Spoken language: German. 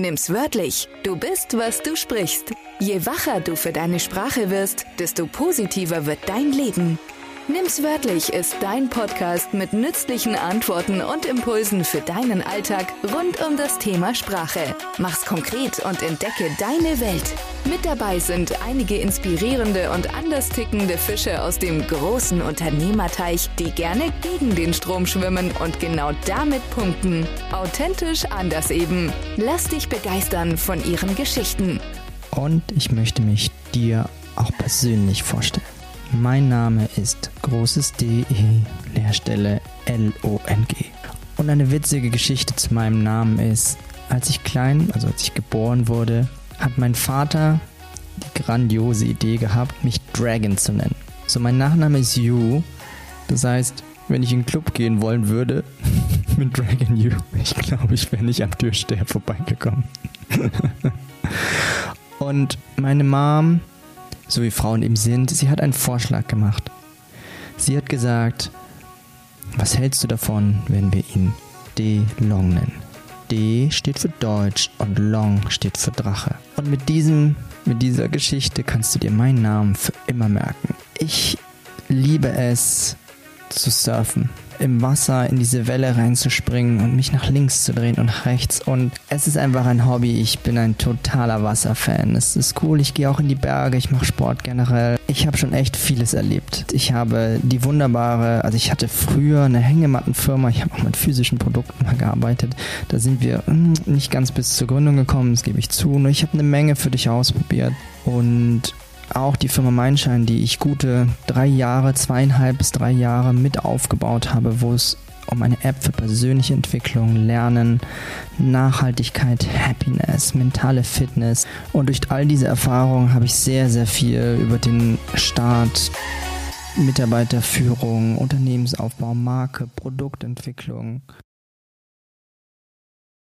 Nimm's wörtlich. Du bist, was du sprichst. Je wacher du für deine Sprache wirst, desto positiver wird dein Leben. Nimm's wörtlich ist dein Podcast mit nützlichen Antworten und Impulsen für deinen Alltag rund um das Thema Sprache. Mach's konkret und entdecke deine Welt. Mit dabei sind einige inspirierende und anders tickende Fische aus dem großen Unternehmerteich, die gerne gegen den Strom schwimmen und genau damit punkten. Authentisch anders eben. Lass dich begeistern von ihren Geschichten. Und ich möchte mich dir auch persönlich vorstellen. Mein Name ist großes D, E, Leerstelle, L, O, N, G. Und eine witzige Geschichte zu meinem Namen ist, als ich klein, also als ich geboren wurde, hat mein Vater die grandiose Idee gehabt, mich Dragon zu nennen. So, mein Nachname ist Yu. Das heißt, wenn ich in den Club gehen wollen würde, mit Dragon Yu, ich glaube, ich wäre nicht am Türsteher vorbeigekommen. Und meine Mom so wie Frauen eben sind, sie hat einen Vorschlag gemacht. Sie hat gesagt, was hältst du davon, wenn wir ihn De Long nennen? D steht für Deutsch und Long steht für Drache. Und mit diesem, mit dieser Geschichte kannst du dir meinen Namen für immer merken. Ich liebe es zu surfen im Wasser in diese Welle reinzuspringen und mich nach links zu drehen und nach rechts. Und es ist einfach ein Hobby. Ich bin ein totaler Wasserfan. Es ist cool. Ich gehe auch in die Berge. Ich mache Sport generell. Ich habe schon echt vieles erlebt. Ich habe die wunderbare, also ich hatte früher eine Hängemattenfirma. Ich habe auch mit physischen Produkten mal gearbeitet. Da sind wir hm, nicht ganz bis zur Gründung gekommen, das gebe ich zu. Nur ich habe eine Menge für dich ausprobiert. Und auch die Firma Mindshine, die ich gute drei Jahre, zweieinhalb bis drei Jahre mit aufgebaut habe, wo es um eine App für persönliche Entwicklung, Lernen, Nachhaltigkeit, Happiness, mentale Fitness. Und durch all diese Erfahrungen habe ich sehr, sehr viel über den Start, Mitarbeiterführung, Unternehmensaufbau, Marke, Produktentwicklung,